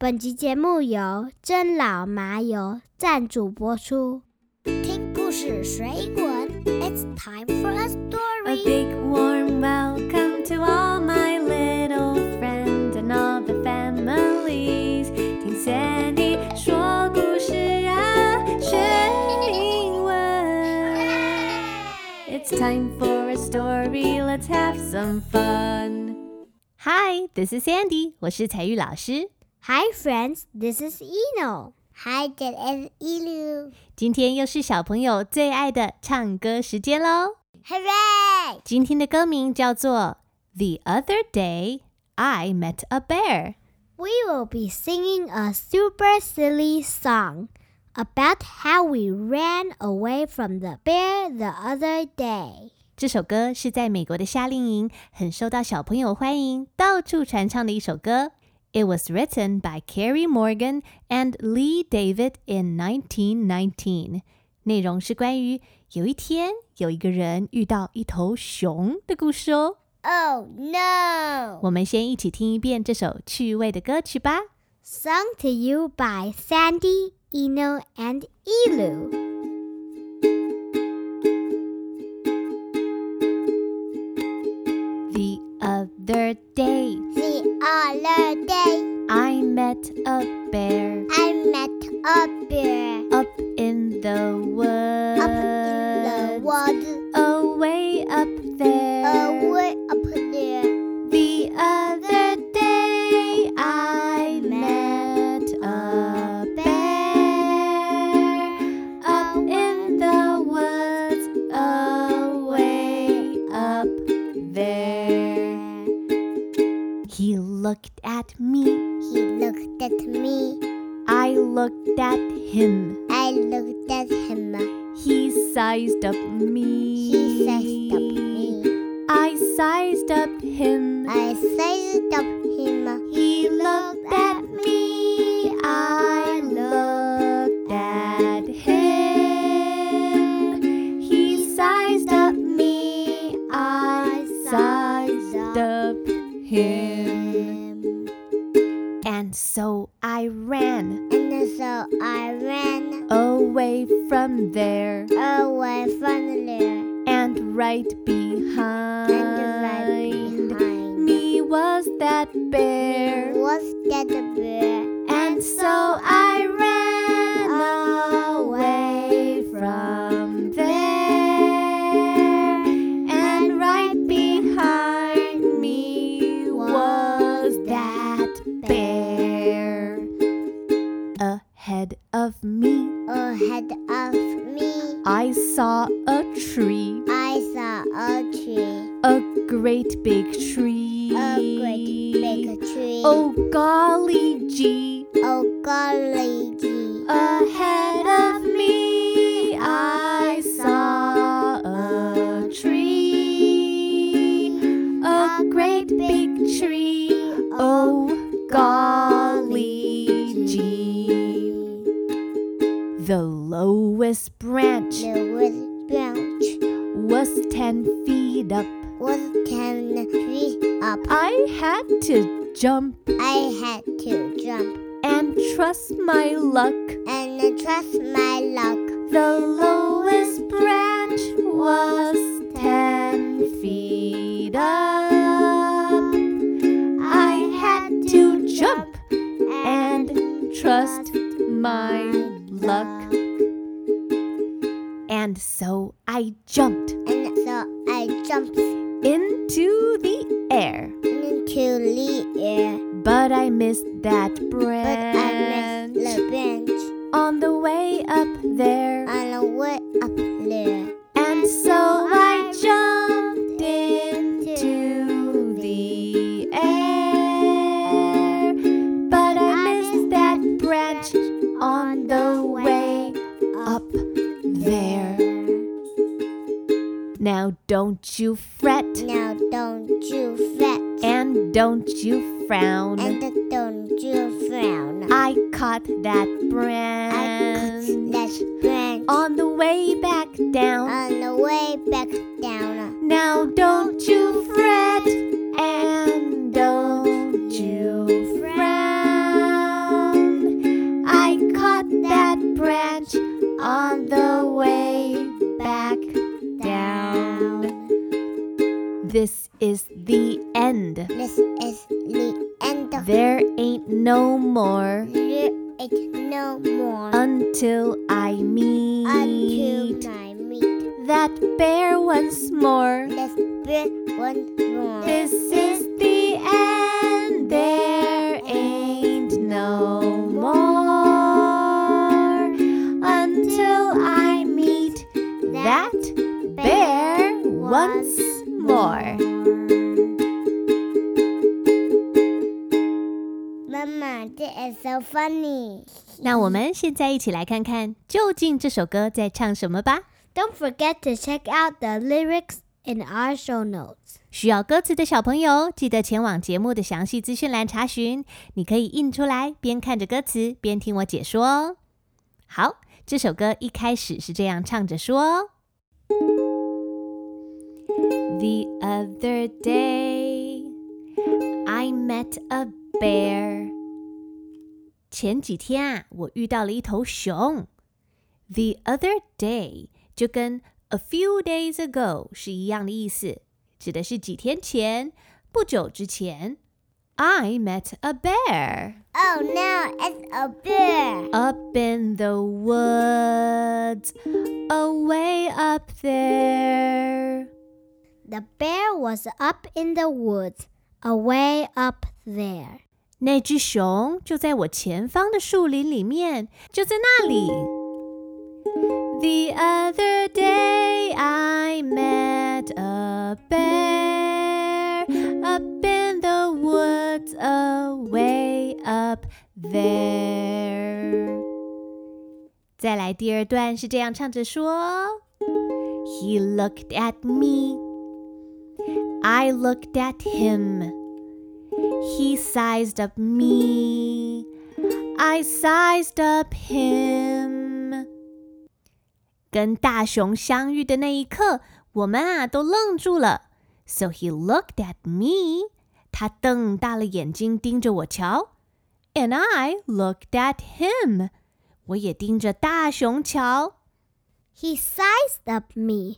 本集节目由真老麻油赞助播出。听故事水滚，It's time for a A story。 big warm welcome to all my little friends and all the families。听 Sandy 说故事啊，学英文。It's time for a story. Let's have some fun. Hi, this is Sandy. 我是彩玉老师。 Hi friends, this is Eno. Hi, this is Elu. 今天又是小朋友最爱的唱歌时间喽。 Hooray! 今天的歌名叫做《The Other Day I Met a Bear》。 We will be singing a super silly song about how we ran away from the bear the other day. 这首歌是在美国的夏令营很受到小朋友欢迎，到处传唱的一首歌。 it was written by Carey Morgan and Lee David in 1919. Oh 1919。内容是关于有一天有一个人遇到一头熊的故事哦。Oh no！我们先一起听一遍这首趣味的歌曲吧。Sung to you by Sandy, Eno, and Elu. The other day day, I met a bear I met a bear up in the woods. And right I saw a tree, I saw a tree, a great big tree. a great big tree. Oh golly gee. oh golly gee. Ahead of ten feet up. was ten feet up. I had to jump I had to jump and trust my luck. and trust my luck. The lowest branch was ten feet up. I had to jump and trust my luck. And so I jumped don't you fret Now don't you fret and don't you frown. and don't you frown. I caught that I branch that branch on the way back down. on the way back down. Now don't you fret is the end. This is the end. There ain't no more There ain't no more until I meet until I meet that bear once more. this bit once more. This is the end. There ain't no more until I meet that bear once more. so funny. 那我们现在一起来看看，究竟这首歌在唱什么吧。 Don't forget to check out the lyrics in our show notes. 需要歌词的小朋友，记得前往节目的详细资讯栏查询。你可以印出来，边看着歌词边听我解说哦。好，这首歌一开始是这样唱着说：The other day, I met a bear. 前几天啊，我遇到了一头熊。The other day 就跟 a few days ago 是一样的意思。指的是几天前，不久之前。I met a bear Oh no, it's a bear. up in the woods, away up there. The bear was up in the woods, away up there. 那只熊就在我前方的树林里面，就在那里。The other day I met a bear up in the woods away up there。再来第二段是这样唱着说：He looked at me, I looked at him. He sized up me. I sized up him. 跟大熊相遇的那一刻，我们啊都愣住了。So he looked at me. 他瞪大了眼睛盯着我瞧。And I looked at him. 我也盯着大熊瞧。 He sized up me,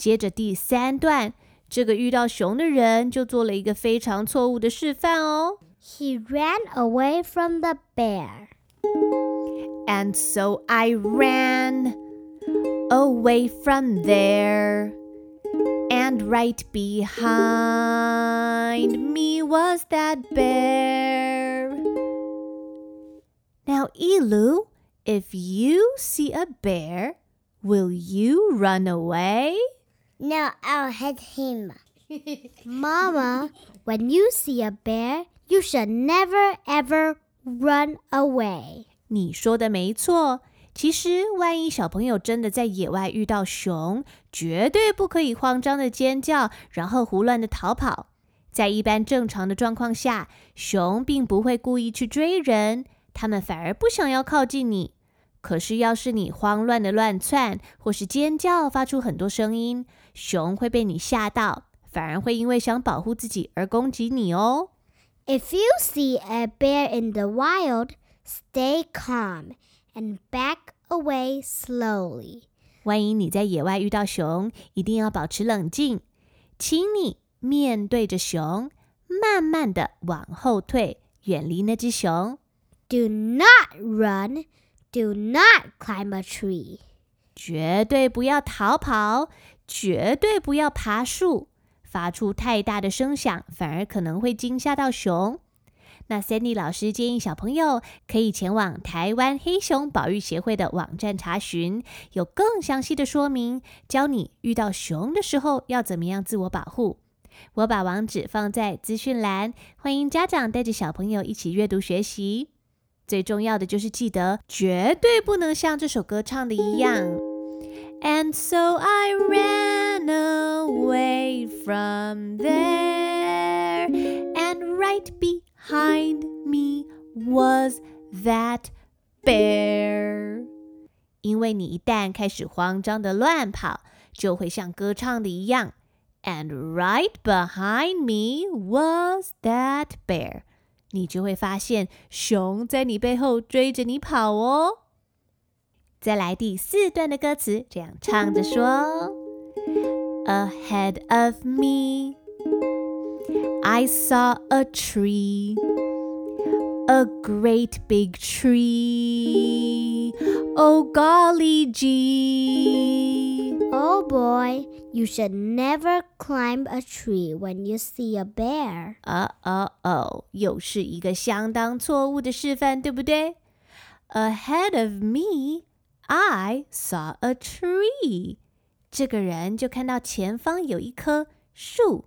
接着第三段，这个遇到熊的人就做了一个非常错误的示范哦。He ran away from the bear. And so I ran away from there. And right behind me was that bear. Now, Elu, if you see a bear, will you run away? No, I'll hit him. Mama, when you see a bear, you should never ever run away. 你说的没错。其实，万一小朋友真的在野外遇到熊，绝对不可以慌张的尖叫，然后胡乱的逃跑。在一般正常的状况下，熊并不会故意去追人，它们反而不想要靠近你。可是，要是你慌乱的乱窜，或是尖叫，发出很多声音，熊会被你吓到，反而会因为想保护自己而攻击你哦。If you see a bear in the wild, stay calm and back away slowly. 万一你在野外遇到熊，一定要保持冷静，请你面对着熊，慢慢的往后退，远离那只熊。Do not run. Do not climb a tree. 绝对不要逃跑，绝对不要爬树，发出太大的声响，反而可能会惊吓到熊。那 Sandy 老师建议小朋友可以前往台湾黑熊保育协会的网站查询，有更详细的说明，教你遇到熊的时候要怎么样自我保护。我把网址放在资讯栏，欢迎家长带着小朋友一起阅读学习。最重要的就是记得，绝对不能像这首歌唱的一样。And so I ran away from there, and right behind me was that bear. 因为你一旦开始慌张的乱跑，就会像歌唱的一样。And right behind me was that bear. 你就会发现熊在你背后追着你跑哦。 再来第四段的歌词，这样唱着说：Ahead of me, I saw a tree, a great big tree. Oh golly gee! Oh boy, you should never climb a tree when you see a bear. 哦哦哦，又是一个相当错误的示范，对不对？Ahead of me, I saw a tree. 这个人就看到前方有一棵树，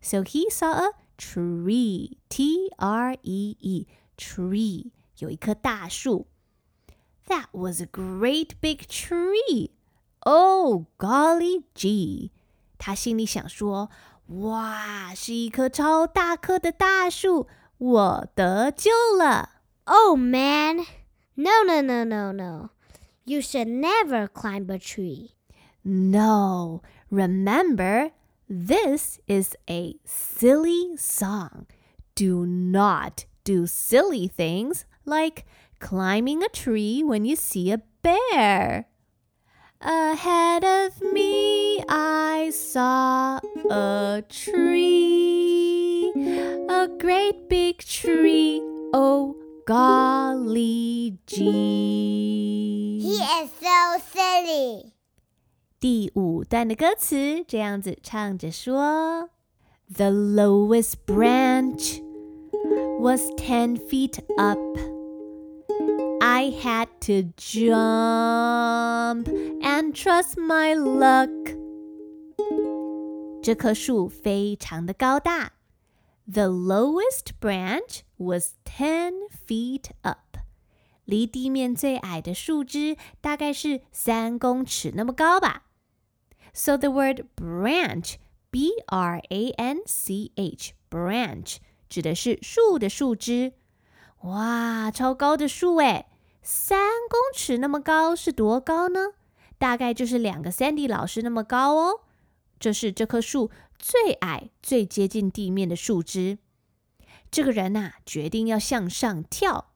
so he saw a tree, T R E E, tree，有一棵大树。That was a great big tree. Oh golly gee！他心里想说：“哇，是一棵超大棵的大树，我得救了。” Oh man! No, no, no, no, no. You should never climb a tree. No, remember, this is a silly song. Do not do silly things like climbing a tree when you see a bear. Ahead of me, I saw a tree, a great big tree. Oh, golly gee. He is so silly. 第五段的歌词这样子唱着说：The lowest branch was ten feet up. I had to jump and trust my luck. 这棵树非常的高大。 The lowest branch was ten feet up. 离地面最矮的树枝大概是三公尺那么高吧。So the word branch, B R A N C H, branch 指的是树的树枝。哇，超高的树诶，三公尺那么高是多高呢？大概就是两个 Sandy 老师那么高哦。这是这棵树 最矮、最接近地面的树枝。这个人呐、决定要向上跳。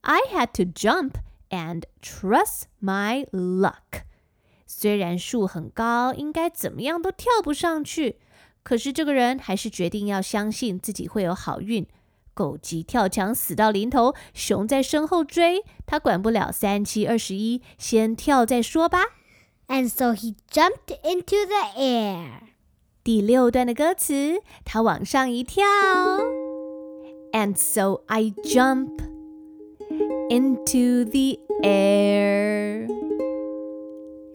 I had to jump and trust my luck。虽然树很高，应该怎么样都跳不上去，可是这个人还是决定要相信自己会有好运。狗急跳墙，死到临头，熊在身后追，他管不了三七二十一，先跳再说吧。And so he jumped into the air. 第六段的歌词，他往上一跳，And so I jump into the air。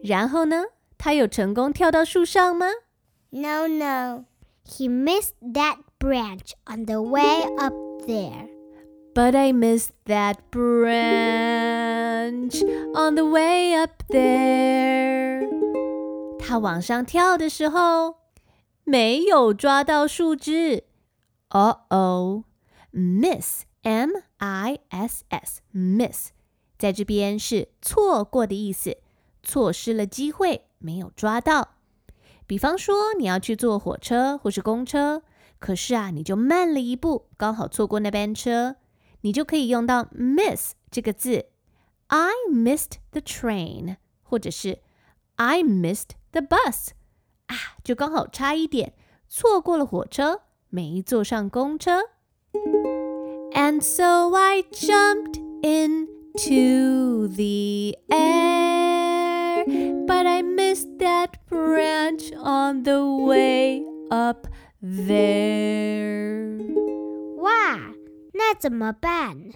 然后呢，他有成功跳到树上吗？ No, no. He missed that branch on the way up there. But I missed that branch on the way up there。他往上跳的时候， 没有抓到树枝。哦哦，miss m i s s miss，在这边是错过的意思，错失了机会，没有抓到。比方说，你要去坐火车或是公车，可是啊，你就慢了一步，刚好错过那班车，你就可以用到 miss 这个字。I missed the train，或者是 I missed the bus，啊，就刚好差一点，错过了火车，没坐上公车。And so I jumped into the air, but I missed that branch on the way up there. 哇，那怎么办？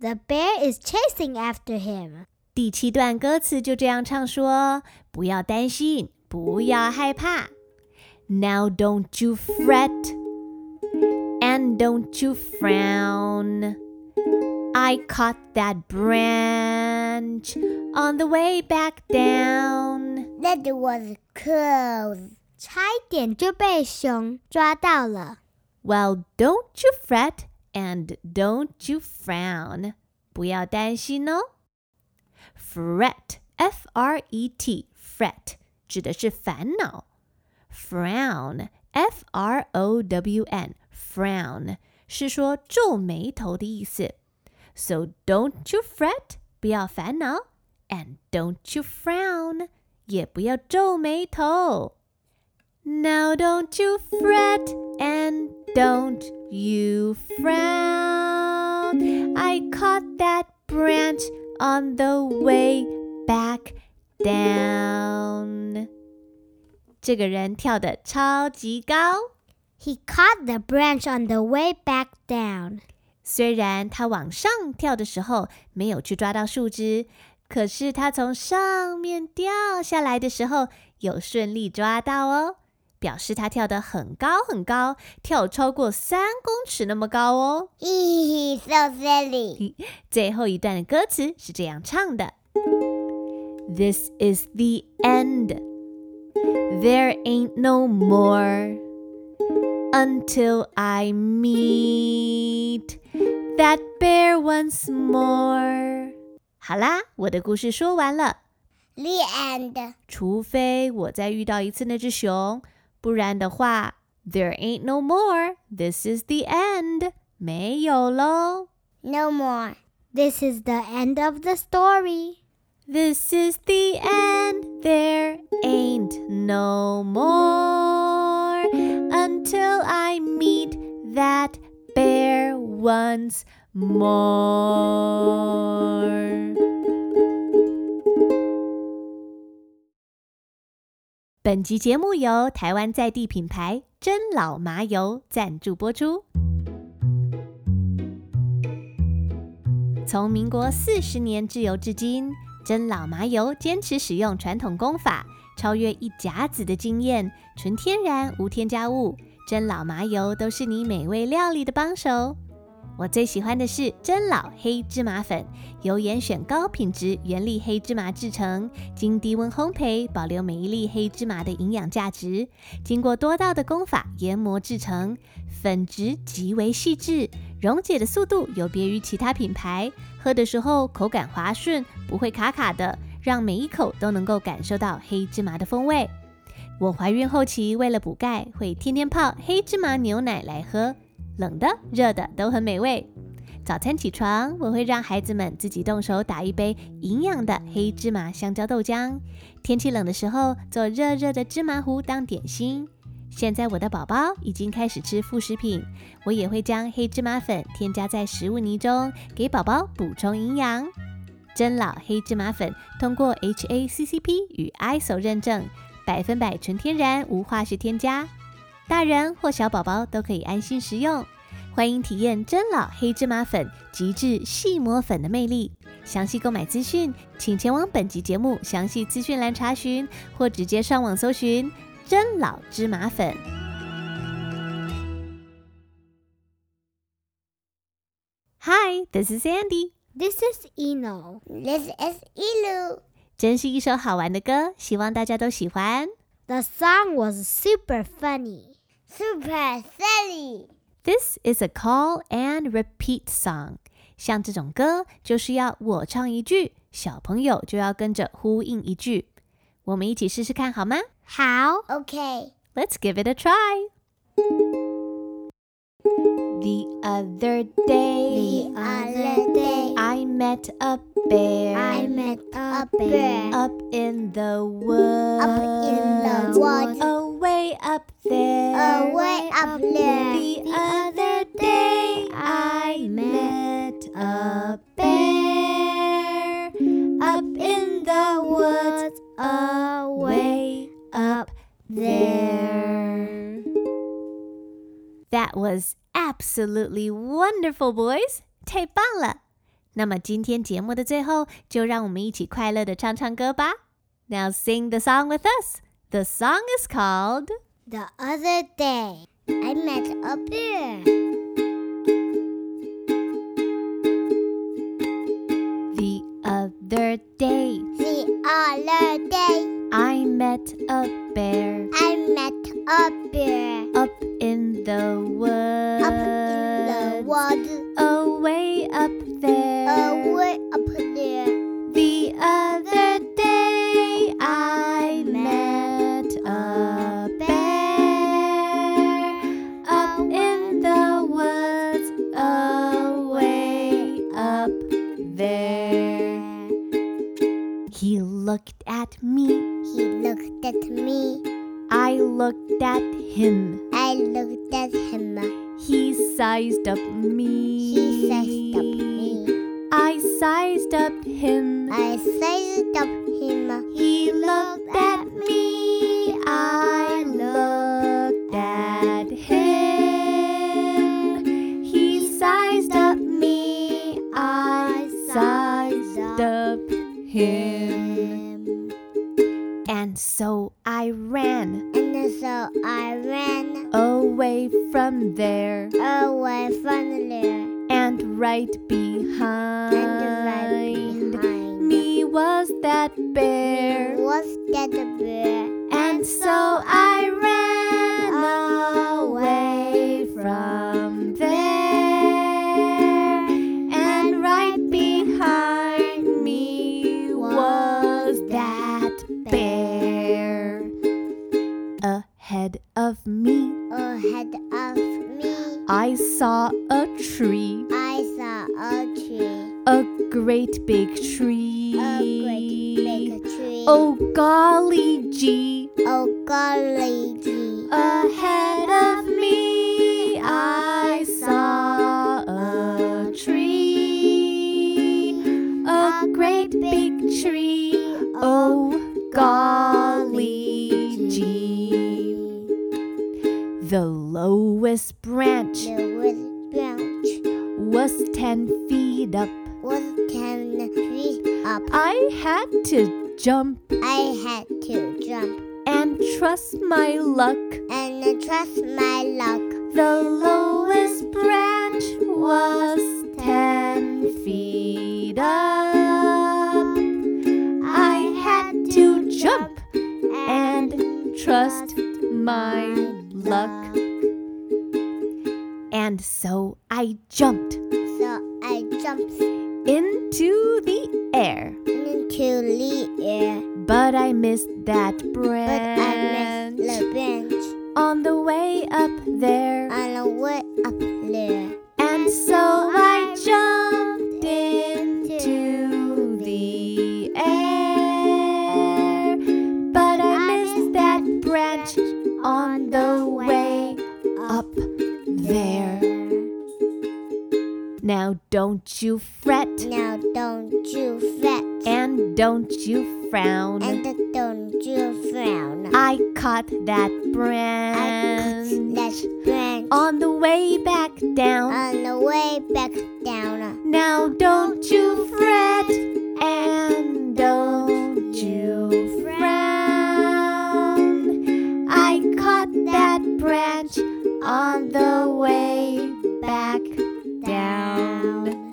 The bear is chasing after him. 第七段歌词就这样唱说：不要担心， 不要害怕。Now don't you fret, and don't you frown. I caught that branch on the way back down. That was close. 差一点就被熊抓到了。 Well, don't you fret and don't you frown. 不要担心哦。Fret, F-R-E-T, fret 指的是烦恼。Frown, F-R-O-W-N, frown 是说皱眉头的意思。So don't you fret, 不要烦恼，and don't you frown, 也不要皱眉头。Now don't you fret and don't you frown. I caught that branch on the way back down. 这个人跳得超级高，He caught the branch on the way back down. 虽然他往上跳的时候没有去抓到树枝，可是他从上面掉下来的时候有顺利抓到哦，表示他跳得很高很高，跳超过三公尺那么高哦。He's so silly. 最后一段的歌词是这样唱的 ：This is the end. There ain't no more until I meet that bear once more. 好啦，我的故事说完了。 The end. 除非我再遇到一次那只熊，不然的话，There ain't no more. This is the end. 没有喽。 No more. This is the end of the story. This is the end. There ain't no more until I meet that bear once more. 本集节目由台湾在地品牌真老麻油赞助播出。从民国四十年制油至今， 真老麻油坚持使用传统工法，超越一甲子的经验，纯天然无添加物。真老麻油都是你美味料理的帮手。我最喜欢的是真老黑芝麻粉，由严选高品质原粒黑芝麻制成，经低温烘焙，保留每一粒黑芝麻的营养价值。经过多道的工法研磨制成，粉质极为细致，溶解的速度有别于其他品牌，喝的时候口感滑顺，不会卡卡的，让每一口都能够感受到黑芝麻的风味。我怀孕后期为了补钙，会天天泡黑芝麻牛奶来喝，冷的、热的都很美味。早餐起床，我会让孩子们自己动手打一杯营养的黑芝麻香蕉豆浆。天气冷的时候，做热热的芝麻糊当点心。现在我的宝宝已经开始吃副食品，我也会将黑芝麻粉添加在食物泥中，给宝宝补充营养。真老黑芝麻粉通过 HACCP 与 ISO 认证，百分百纯天然，无化学添加，大人或小宝宝都可以安心食用。欢迎体验真老黑芝麻粉极致细磨粉的魅力。详细购买资讯，请前往本集节目详细资讯栏查询，或直接上网搜寻真老芝麻粉。Hi, this is Andy。 This is Eno. This is Ilu. 真是一首好玩的歌，希望大家都喜欢。 The song was super funny. Super silly. This is a call and repeat song。像这种歌，就是要我唱一句，小朋友就要跟着呼应一句。 我们一起试试看好吗 How? Okay. ？Let's give it a try. The other day, The other day, I met a bear. I met a bear. up in the woods. Up in the woods. Away up there. Away up there. The other day That was absolutely wonderful, boys. 太棒了！那么今天节目的最后，就让我们一起快乐的唱唱歌吧。Now sing the song with us. The song is called The other day, I met a bear. The Other Day. The other day, I met a bear I met the woods. Up in the woods. Away up there. Away up there. The other day I met a bear. Up in the woods. Away up there. He looked at me. He looked at me. I looked at him sized up me. He sized up me. I sized up him. I sized up him. He looked at right behind, And right behind me was that bear. was that bear. And so I ran away from there, and right behind me was that bear. Ahead of me, Ahead of me, I saw a tree, I a tree. a great big tree. A great big tree. Oh golly gee. Oh golly gee. Ahead of me, I saw a tree, a great big tree. Oh, oh golly gee. The lowest branch was ten feet up. was ten feet up. I had to jump I had to jump and trust my luck. and trust my luck. The missed that but I branch missed the branch on the way up there. on the way up there. And so I jumped into the air. But I missed that branch on the way up there. Now don't you fret Now don't you fret and don't you frown. and don't you frown. I caught that I branch cut that branch on the way back down. on the way back down. Now don't you fret and don't you frown. I caught that branch on the way back down.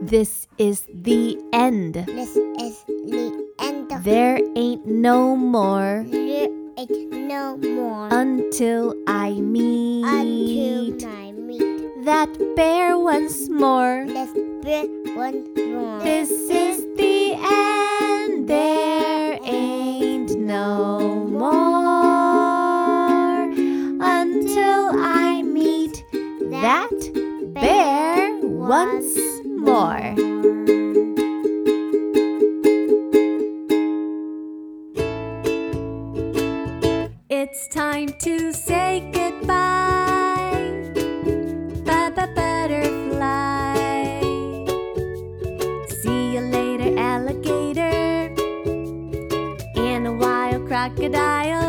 This is the end. This is the There ain't no more There ain't no more until I meet until I meet that bear once more. this bit once more. This is the end. There ain't no more until I meet that bear once more. Time to say goodbye. Bye bye, butterfly. See you later, alligator. And a wild crocodile.